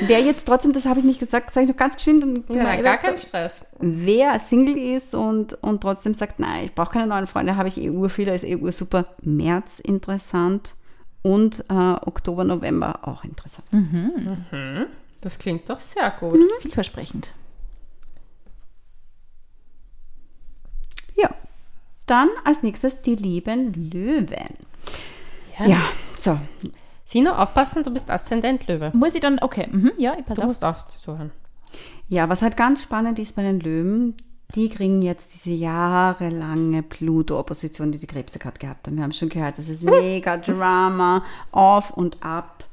Wer jetzt trotzdem, das habe ich nicht gesagt, sage ich noch ganz geschwind. Und Nein, gar kein Stress. Wer Single ist und, und trotzdem sagt, nein, ich brauche keine neuen Freunde, habe ich eh urviele, ist eh super. März interessant und äh, Oktober, November auch interessant. Das klingt doch sehr gut. Vielversprechend. Ja, dann als nächstes die lieben Löwen. Ja, so. Sino, aufpassen, du bist Aszendent Löwe. Muss ich dann, okay, mhm, ja, ich pass Du auf. musst auch zuhören. Ja, was halt ganz spannend ist bei den Löwen, die kriegen jetzt diese jahrelange Pluto-Opposition, die die Krebse gerade gehabt haben. Wir haben schon gehört, das ist mega Drama, auf und ab.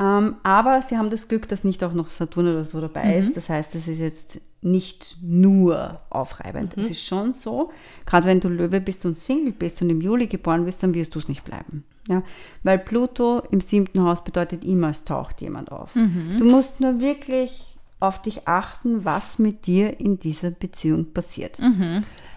Ähm, aber sie haben das Glück, dass nicht auch noch Saturn oder so dabei ist. Das heißt, es ist jetzt nicht nur aufreibend. Es ist schon so, gerade wenn du Löwe bist und Single bist und im Juli geboren bist, dann wirst du es nicht bleiben. Ja? Weil Pluto im siebten Haus bedeutet immer, es taucht jemand auf. Du musst nur wirklich auf dich achten, was mit dir in dieser Beziehung passiert.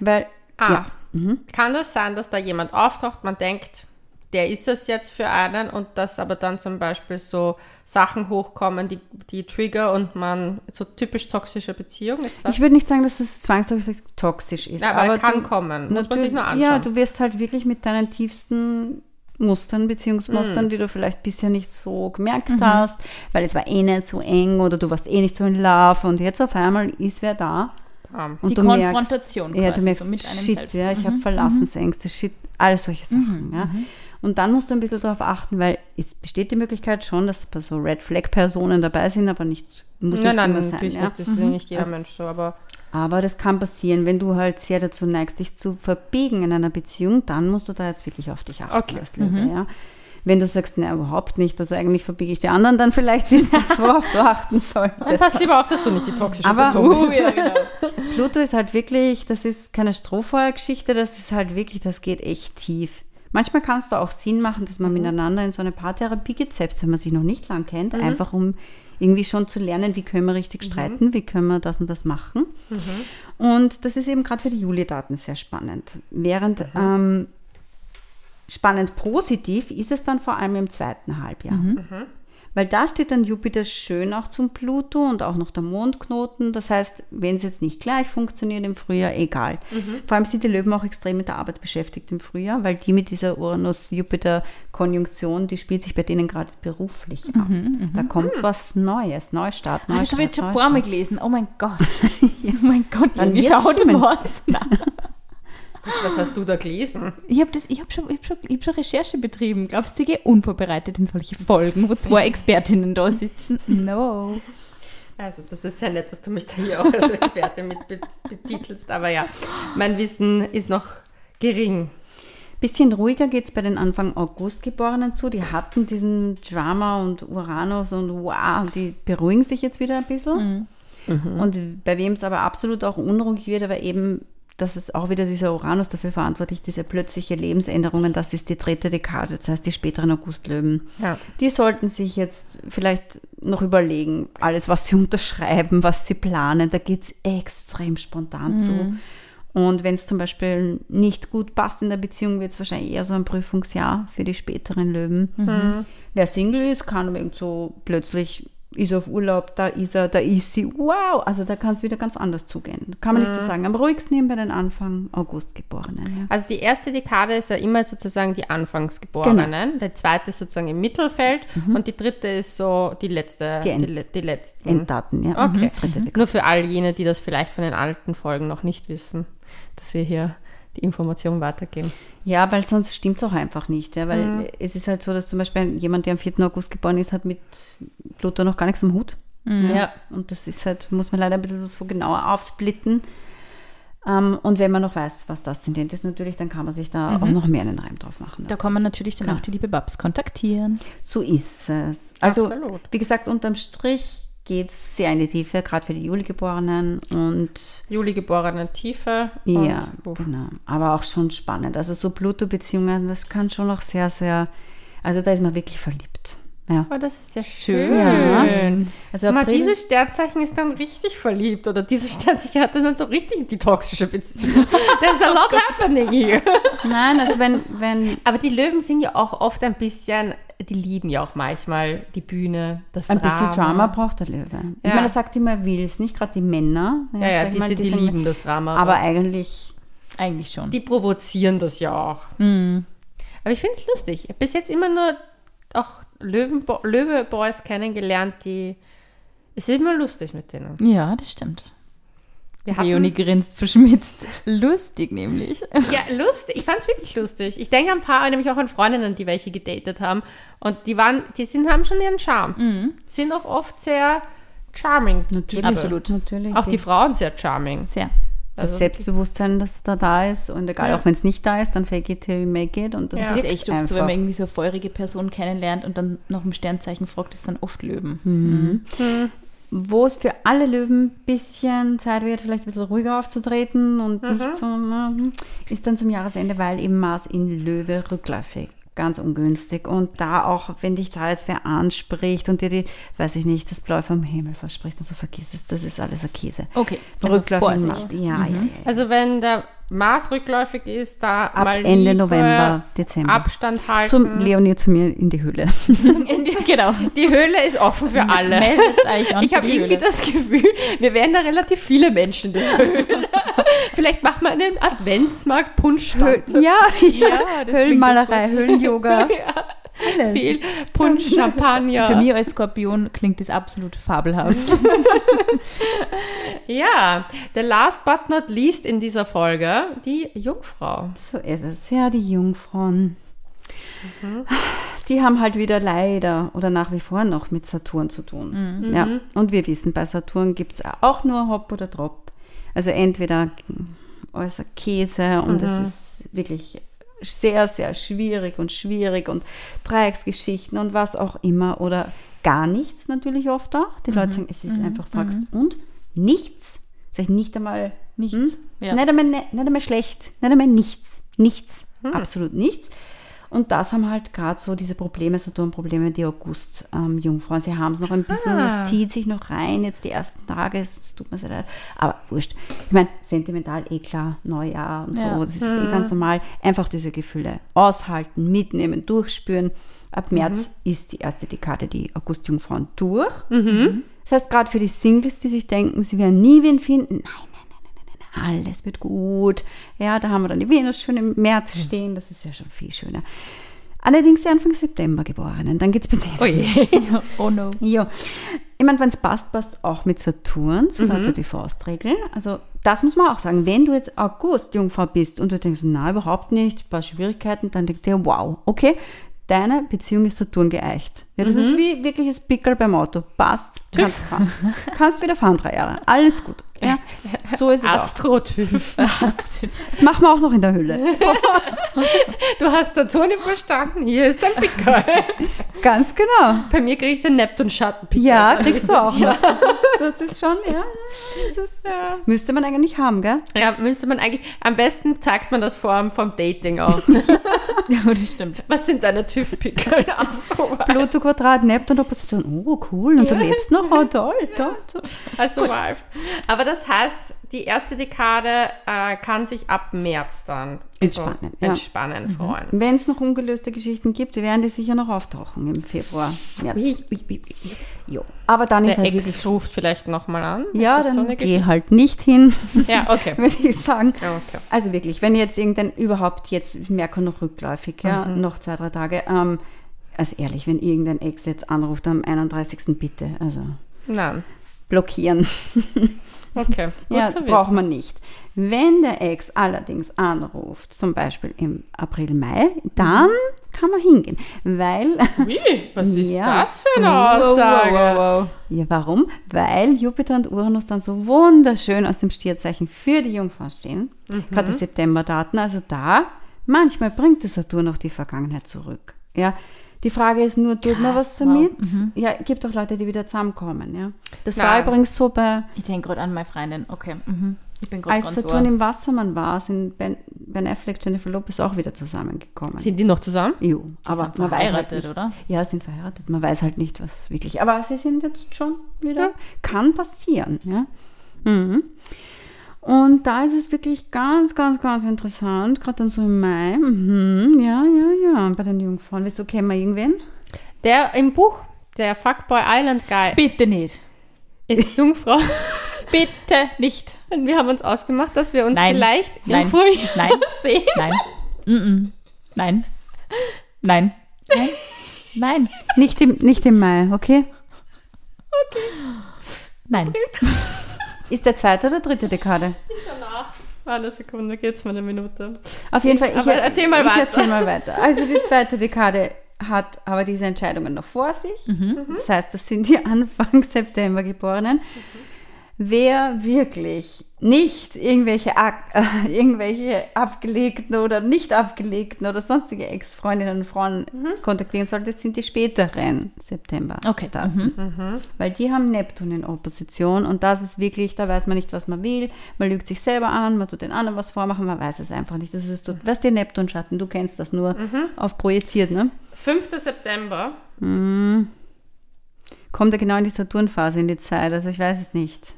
Weil, Ah, ja, kann das sein, dass da jemand auftaucht, man denkt, der ist es jetzt für einen und dass aber dann zum Beispiel so Sachen hochkommen, die, die Trigger und man so typisch toxische Beziehung ist das? ich würde nicht sagen, dass es zwangsläufig toxisch ist. Ja, aber, kann du- kommen, muss man sich nur anschauen. Ja, du wirst halt wirklich mit deinen tiefsten Mustern, Mhm. Beziehungsmustern, die du vielleicht bisher nicht so gemerkt hast, weil es war eh nicht so eng oder du warst eh nicht so in Love und jetzt auf einmal ist wer da. Bam. Und Die du merkst, Konfrontation ja, quasi, du merkst, so mit einem shit, selbst. ja, ich habe Mhm, Verlassensängste, shit, alles solche Sachen, ja. Und dann musst du ein bisschen darauf achten, weil es besteht die Möglichkeit schon, dass so Red Flag Personen dabei sind, aber nicht muss Nein, nicht nein, immer sein, natürlich ja. nicht, das ist ja nicht jeder Mensch so, aber Aber das kann passieren, wenn du halt sehr dazu neigst, dich zu verbiegen in einer Beziehung, dann musst du da jetzt wirklich auf dich achten Okay. als Löwe, ja. Wenn du sagst, na überhaupt nicht, also eigentlich verbiege ich die anderen, dann vielleicht ist das, worauf du achten dann solltest. pass lieber auf, dass du nicht die toxische Aber- Person Uh, bist. ja, genau. Pluto ist halt wirklich, das ist keine Strohfeuergeschichte, das ist halt wirklich, das geht echt tief. Manchmal kann es da auch Sinn machen, dass man Mhm. miteinander in so eine Paartherapie geht, selbst wenn man sich noch nicht lang kennt, Mhm. einfach um irgendwie schon zu lernen, wie können wir richtig streiten, wie können wir das und das machen. Mhm. Und das ist eben gerade für die Juli-Daten sehr spannend. Während Mhm. ähm, spannend positiv ist es dann vor allem im zweiten Halbjahr. Mhm. Weil da steht dann Jupiter schön auch zum Pluto und auch noch der Mondknoten. Das heißt, wenn es jetzt nicht gleich funktioniert im Frühjahr, egal. Vor allem sind die Löwen auch extrem mit der Arbeit beschäftigt im Frühjahr, weil die mit dieser Uranus-Jupiter-Konjunktion, die spielt sich bei denen gerade beruflich ab. Da kommt was Neues, Neustart, Ah, Neustart. das habe ich jetzt schon ein paar Mal gelesen. Oh mein Gott. oh mein Gott, Dann wie schaut stimmen. was? Was hast du da gelesen? Ich habe hab schon, ich hab schon, ich hab schon Recherche betrieben. Glaubst du, ich gehe unvorbereitet in solche Folgen, wo zwei Expertinnen da sitzen? No. Also, das ist sehr nett, dass du mich da hier auch als Experte mit be- betitelst. Aber ja, mein Wissen ist noch gering. Bisschen ruhiger geht es bei den Anfang August Geborenen zu. Die hatten diesen Drama und Uranus und wow, die beruhigen sich jetzt wieder ein bisschen. Und bei wem es aber absolut auch unruhig wird, aber eben, das ist auch wieder dieser Uranus dafür verantwortlich, diese plötzliche Lebensänderungen, das ist die dritte Dekade, das heißt die späteren Augustlöwen. Ja. Die sollten sich jetzt vielleicht noch überlegen, alles, was sie unterschreiben, was sie planen, da geht es extrem spontan zu. Und wenn es zum Beispiel nicht gut passt in der Beziehung, wird es wahrscheinlich eher so ein Prüfungsjahr für die späteren Löwen. Wer Single ist, kann irgend so plötzlich ist auf Urlaub, da ist er, da ist sie, wow, also da kann es wieder ganz anders zugehen. Kann man nicht so sagen. Am ruhigsten eben bei den Anfang August Geborenen. Ja. Also die erste Dekade ist ja immer sozusagen die Anfangsgeborenen, der zweite ist sozusagen im Mittelfeld und die dritte ist so die letzte, Die End- die, die letzten. Enddaten, ja. Okay. Mhm. Dritte Dekade. Nur für all jene, die das vielleicht von den alten Folgen noch nicht wissen, dass wir hier die Information weitergeben. Ja, weil sonst stimmt es auch einfach nicht. Ja, weil es ist halt so, dass zum Beispiel jemand, der am 4. August geboren ist, hat mit Pluto noch gar nichts am Hut. Ja. Und das ist halt, muss man leider ein bisschen so genauer aufsplitten. Ähm, und wenn man noch weiß, was das Aszendent ist, natürlich, dann kann man sich da auch noch mehr einen Reim drauf machen. Da kann man natürlich dann auch die liebe Babs kontaktieren. So ist es. Also, Absolut. wie gesagt, unterm Strich geht es sehr in die Tiefe, gerade für die Juli-Geborenen. Und Juli geborene Tiefe. ja, uff. genau. Aber auch schon spannend. Also so Pluto-Beziehungen, das kann schon auch sehr, sehr, also da ist man wirklich verliebt. Ja. Oh, das ist ja Schön. schön. Ja. Also Mal, dieses Sternzeichen ist dann richtig verliebt oder dieses Sternzeichen hat dann so richtig die toxische Beziehung. There's a lot happening here. Nein, also wenn, wenn Aber die Löwen sind ja auch oft ein bisschen, die lieben ja auch manchmal die Bühne, das ein Drama. bisschen Drama braucht der Löwe. Ich Ja. meine, er sagt immer, er will es nicht, gerade die Männer. Ja, ja, ich diese, die sind- lieben das Drama. Aber eigentlich, Eigentlich schon. die provozieren das ja auch. Aber ich finde es lustig. Ich habe bis jetzt immer nur auch Löwenbo Löwe-Boys kennengelernt, die. Es ist immer lustig mit denen. ja, das stimmt. Wir hatten- Leonie grinst verschmitzt. Lustig nämlich. Ja, lustig. Ich fand es wirklich lustig. Ich denke ein paar, nämlich auch an Freundinnen, die welche gedatet haben. Und die waren, die sind, haben schon ihren Charme. Sind auch oft sehr charming. natürlich, Absolut. natürlich. Auch die Frauen sehr charming. Sehr. das also- Selbstbewusstsein, das da da ist und egal, Ja. auch wenn es nicht da ist, dann fake it till you make it und das Ja. Ist echt oft einfach. so, wenn man irgendwie so eine feurige Person kennenlernt und dann noch ein Sternzeichen fragt, ist dann oft Löwen. Wo es für alle Löwen ein bisschen Zeit wird, vielleicht ein bisschen ruhiger aufzutreten und nicht so, ne, ist dann zum Jahresende, weil eben Mars in Löwe rückläufig. Ganz ungünstig. Und da auch, wenn dich da jetzt wer anspricht und dir die, weiß ich nicht, das Blau vom Himmel verspricht und so vergiss es, das ist alles ein Käse. Okay, also Rückläufig. Mars. Ja, ja, ja. Also wenn der Mars rückläufig ist, da Ab mal Ende lieber November, Dezember. Abstand halten. Zum Leonie zu mir in die Höhle. genau. die Höhle ist offen für alle. Ich habe die irgendwie Höhle. das Gefühl, wir werden da relativ viele Menschen in dieser Höhle. Vielleicht machen wir einen Adventsmarkt Punschstand. ja, ja. das Höhlenmalerei, Höhlen-Yoga. Alles. Viel Punsch, Champagner. Für mich als Skorpion klingt das absolut fabelhaft. Ja, the last but not least in dieser Folge, die Jungfrau. So ist es. Ja, die Jungfrauen. Die haben halt wieder leider oder nach wie vor noch mit Saturn zu tun. Ja. Und wir wissen, bei Saturn gibt es auch nur Hop oder Drop. Also entweder äußer Käse und es ist wirklich sehr, sehr schwierig und schwierig und Dreiecksgeschichten und was auch immer oder gar nichts natürlich oft auch. Die Leute sagen, es ist einfach fragst und nichts. Sag ich nicht einmal Nichts, Hm? ja. Nicht, einmal, ne- nicht einmal schlecht, nicht einmal nichts. Nichts. Absolut nichts. Und das haben halt gerade so diese Probleme, Saturn-Probleme, die August-Jungfrauen. Sie haben es noch ein bisschen, Ah. es zieht sich noch rein, jetzt die ersten Tage, es, tut mir sehr leid. Aber wurscht. Ich meine, sentimental, eh klar, Neujahr und Ja. so, das ist eh ganz normal. Einfach diese Gefühle aushalten, mitnehmen, durchspüren. Ab März ist die erste Dekade, die August-Jungfrauen durch. Das heißt, gerade für die Singles, die sich denken, sie werden nie wen finden, nein, nein, nein, nein, nein, nein, alles wird gut. Ja, da haben wir dann die Venus schon im März stehen, das ist ja schon viel schöner. Allerdings die Anfang September Geborenen, dann geht es bei denen. Oh je. oh no. Ja. Ich meine, wenn es passt, passt auch mit Saturn, so lautet die Faustregel. Also das muss man auch sagen. Wenn du jetzt August Jungfrau bist und du denkst, na, überhaupt nicht, ein paar Schwierigkeiten, dann denkst du dir, wow, okay, deine Beziehung ist Saturn geeicht. Ja, das ist wie wirkliches Pickel beim Auto. Passt, kannst fahren. kannst wieder fahren drei Jahre. Alles gut. Ja, so ist es auch. Astrotyp. Das machen wir auch noch in der Hülle. Du hast Saturn überstanden, hier ist dein Pickel. Ganz genau. Bei mir kriege ich den Neptun-Schattenpickel. Ja, kriegst du auch Ja. Das ist, das ist schon, ja. Das ist, Ja. müsste man eigentlich haben, gell? ja, müsste man eigentlich, am besten zeigt man das vor vom Dating auch. Ja, das stimmt. Was sind deine TÜV-Pickel, Astro? Quadrat, Neptun Opposition. Oh, cool. Und du lebst noch. Oh, toll, toll. toll. Also survived. Aber das heißt, die erste Dekade äh, kann sich ab März dann Entspannen, so ja. entspannen freuen. Wenn es noch ungelöste Geschichten gibt, werden die sicher noch auftauchen im Februar, März. Ui, ui, ui, ui. Jo. Aber dann ist Der halt Ex ruft vielleicht nochmal an. Ja, Ist so dann eine geh halt nicht hin, Ja, okay. würde ich sagen. Ja, okay. Also wirklich, wenn jetzt irgendein überhaupt jetzt, Merkur noch rückläufig, ja, Mhm. noch zwei, drei Tage, ähm, also ehrlich, wenn irgendein Ex jetzt anruft am 31. bitte, also Nein. blockieren. Okay. Gut ja, braucht man nicht. Wenn der Ex allerdings anruft, zum Beispiel im April, Mai, dann kann man hingehen, weil, Wie? Was ist Ja. das für eine Wow, Aussage? wow, wow, ja, warum? Weil Jupiter und Uranus dann so wunderschön aus dem Stierzeichen für die Jungfrau stehen, gerade die Septemberdaten, also da, manchmal bringt der Saturn auch die Vergangenheit zurück, ja. Die Frage ist nur, tut man was Krass, wow. damit? Ja, gibt auch Leute, die wieder zusammenkommen, ja. Das war Nein. übrigens so bei, Ich denke gerade an meine Freundin. Okay. Mhm. Ich bin als ganz Saturn ohr. im Wassermann war, sind Ben, ben Affleck, Jennifer Lopez auch wieder zusammengekommen. Sind die noch zusammen? Jo, aber man weiß halt nicht, oder? Ja, sind verheiratet. Man weiß halt nicht, was wirklich. Aber sie sind jetzt schon wieder. Kann passieren, ja. Mhm. Und da ist es wirklich ganz, ganz, ganz interessant, gerade dann so im Mai. Mhm, ja, ja, ja, bei den Jungfrauen. Wieso kennen wir irgendwen? Der im Buch, der Fuckboy Island Guy, Bitte nicht. ist Jungfrau. Bitte nicht. Und wir haben uns ausgemacht, dass wir uns Nein. vielleicht im Nein. Frühjahr Nein. sehen. Nein. Mm-mm. Nein. Nein. Nein. Nein. Nicht im, nicht im Mai, okay? Nein. Ist der zweite oder dritte Dekade? Danach. Eine Sekunde, geht's mir eine Minute. Auf jeden Fall, ich, Aber erzähl mal ich weiter. erzähl mal weiter. Also die zweite Dekade hat aber diese Entscheidungen noch vor sich. Mhm. Das heißt, das sind die Anfang September Geborenen. Wer wirklich nicht irgendwelche, äh, irgendwelche abgelegten oder nicht abgelegten oder sonstige Ex-Freundinnen und Frauen Mhm. kontaktieren sollte, sind die späteren September. Okay. Daten. Weil die haben Neptun in Opposition und das ist wirklich, da weiß man nicht, was man will. Man lügt sich selber an, man tut den anderen was vormachen, man weiß es einfach nicht. Das ist was der Neptun-Schatten, du kennst das nur auf projiziert, ne? 5. September. Kommt er genau in die Saturnphase in die Zeit, also ich weiß es nicht.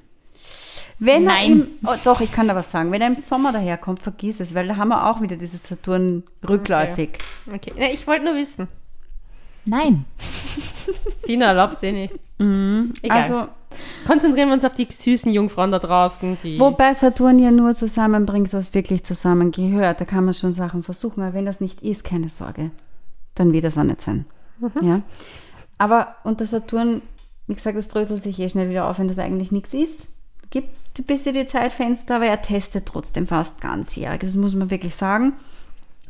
Wenn Nein. er im, oh, doch, ich kann da was sagen. Wenn er im Sommer daherkommt, vergiss es, weil da haben wir auch wieder dieses Saturn rückläufig. Okay. Ja, ich wollte nur wissen. Nein. Sina erlaubt sie nicht. Egal. Also, Konzentrieren wir uns auf die süßen Jungfrauen da draußen, die. Wobei Saturn ja nur zusammenbringt, was wirklich zusammengehört. Da kann man schon Sachen versuchen, aber wenn das nicht ist, keine Sorge, dann wird das auch nicht sein. Ja? Aber unter Saturn, wie gesagt, das dröselt sich eh schnell wieder auf, wenn das eigentlich nichts ist. Gibt ein bisschen die Zeitfenster, aber er testet trotzdem fast ganzjährig. Das muss man wirklich sagen.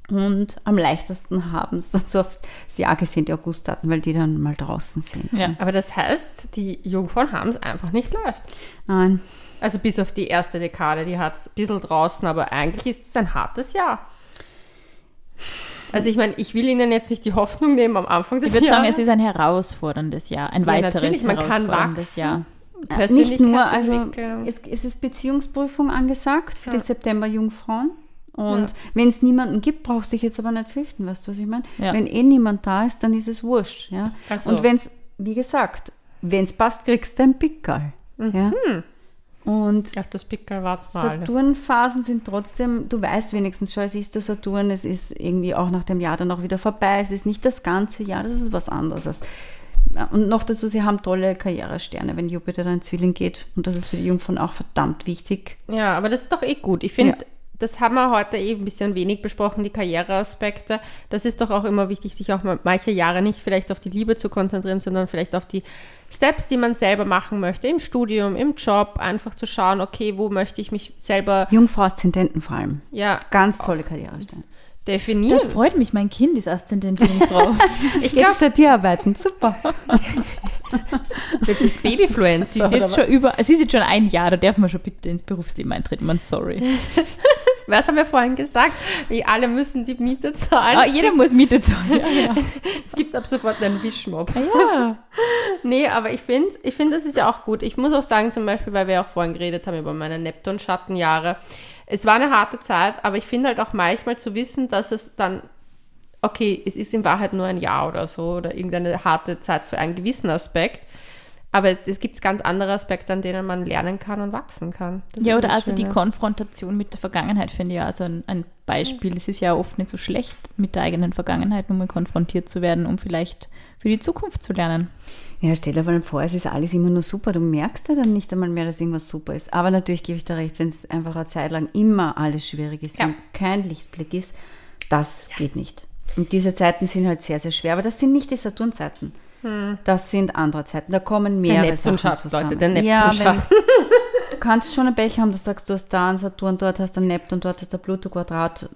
Und am leichtesten haben es dann so auf das Jahr gesehen, die Augustdaten, weil die dann mal draußen sind. Ja. Aber das heißt, die Jungfrauen haben es einfach nicht leicht. Nein, Also bis auf die erste Dekade, die hat es ein bisschen draußen, aber eigentlich ist es ein hartes Jahr. Also ich meine, ich will Ihnen jetzt nicht die Hoffnung nehmen am Anfang des Ich würde sagen, Jahres. es ist ein herausforderndes Jahr. Ein Ja, weiteres natürlich, man kann herausforderndes wachsen. Jahr. Nicht nur, also Persönlichkeitsentwicklung. es, es ist Beziehungsprüfung angesagt für die September-Jungfrauen. Und Ja. wenn es niemanden gibt, brauchst du dich jetzt aber nicht fürchten, weißt du, was ich meine? Ja. Wenn eh niemand da ist, dann ist es wurscht. Ja? So. Und wenn es, wie gesagt, wenn es passt, kriegst du ein Pickerl. Ja? Und Auf das Pickel warten wir. Saturnphasen sind trotzdem, du weißt wenigstens schon, es ist der Saturn, es ist irgendwie auch nach dem Jahr dann auch wieder vorbei, es ist nicht das ganze Jahr, das ist was anderes. Und noch dazu, sie haben tolle Karrieresterne, wenn Jupiter dann in Zwilling geht. Und das ist für die Jungfrauen auch verdammt wichtig. Ja, aber das ist doch eh gut. Ich finde, Ja. das haben wir heute eh ein bisschen wenig besprochen, die Karriereaspekte. Das ist doch auch immer wichtig, sich auch mal manche Jahre nicht vielleicht auf die Liebe zu konzentrieren, sondern vielleicht auf die Steps, die man selber machen möchte, im Studium, im Job, einfach zu schauen, okay, wo möchte ich mich selber, Jungfrau Aszendenten vor allem. ja, Ganz tolle Karrieresterne. Definieren. Das freut mich, mein Kind ist Aszendentin Frau. ich glaube, Jetzt statt arbeiten, super. jetzt ist Sie Babyfluencer. ist jetzt oder schon über, sie ist jetzt schon ein Jahr, da darf man schon bitte ins Berufsleben eintreten, man sorry. was haben wir vorhin gesagt? Wie alle müssen die Miete zahlen. Ah, Es jeder gibt- muss Miete zahlen. Es gibt ab sofort einen Wischmob. Ja. Nee, aber ich finde, ich find, das ist ja auch gut. Ich muss auch sagen, zum Beispiel, weil wir auch vorhin geredet haben über meine Neptun-Schattenjahre. Es war eine harte Zeit, aber ich finde halt auch manchmal zu wissen, dass es dann, okay, es ist in Wahrheit nur ein Jahr oder so oder irgendeine harte Zeit für einen gewissen Aspekt. Aber es gibt ganz andere Aspekte, an denen man lernen kann und wachsen kann. Das Ja, oder also die Schöne. Konfrontation mit der Vergangenheit finde ich ja also ein, ein Beispiel. Es ist ja oft nicht so schlecht, mit der eigenen Vergangenheit nur mal konfrontiert zu werden, um vielleicht für die Zukunft zu lernen. Ja, stell dir mal vor, es ist alles immer nur super. Du merkst ja dann nicht einmal mehr, dass irgendwas super ist. Aber natürlich gebe ich dir recht, wenn es einfach eine Zeit lang immer alles schwierig ist, Ja. wenn kein Lichtblick ist, das geht nicht. Und diese Zeiten sind halt sehr, sehr schwer. Aber das sind nicht die Saturnzeiten. Das sind andere Zeiten. Da kommen mehrere Sachen Neptunschatten, zusammen. Leute, der ja, wenn, du kannst schon ein Pech haben, du sagst, du hast da einen Saturn, dort hast du einen Neptun, dort hast du ein Pluto-Quadrat.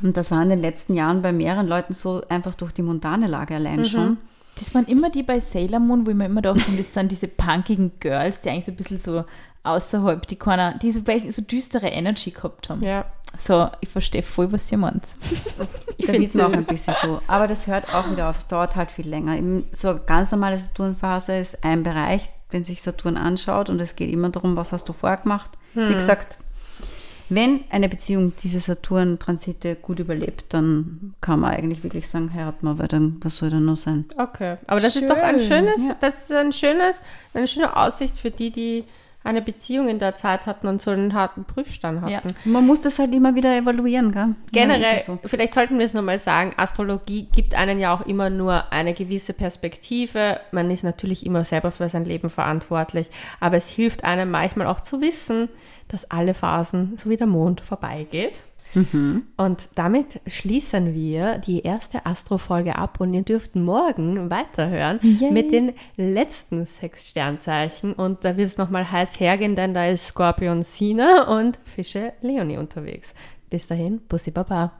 Und das war in den letzten Jahren bei mehreren Leuten so einfach durch die montane Lage allein schon. Das waren immer die bei Sailor Moon, wo ich mir immer dachte, das sind diese punkigen Girls, die eigentlich so ein bisschen so außerhalb, die keiner, die so, so düstere Energy gehabt haben. Ja, So, ich verstehe voll, was ihr meint. ich finde es auch ein bisschen so. Aber das hört auch wieder auf. Es dauert halt viel länger. So eine ganz normale Saturnphase ist ein Bereich, den sich Saturn anschaut und es geht immer darum, was hast du vorher gemacht. Wie gesagt, wenn eine Beziehung diese Saturn-Transite gut überlebt, dann kann man eigentlich wirklich sagen, heiraten wir, weil dann, was soll dann noch sein? Okay, aber das ist doch ein Schön, schönes, ja. das ist ein schönes, eine schöne Aussicht für die, die eine Beziehung in der Zeit hatten und so einen harten Prüfstand hatten. Ja. Man muss das halt immer wieder evaluieren, gell? Generell, so. vielleicht sollten wir es nochmal sagen, Astrologie gibt einen ja auch immer nur eine gewisse Perspektive. Man ist natürlich immer selber für sein Leben verantwortlich, aber es hilft einem manchmal auch zu wissen, dass alle Phasen, so wie der Mond, vorbeigeht. Und damit schließen wir die erste Astro-Folge ab und ihr dürft morgen weiterhören Yay. mit den letzten sechs Sternzeichen. Und da wird es nochmal heiß hergehen, denn da ist Skorpion Sina und Fische Leonie unterwegs. Bis dahin, Bussi Baba.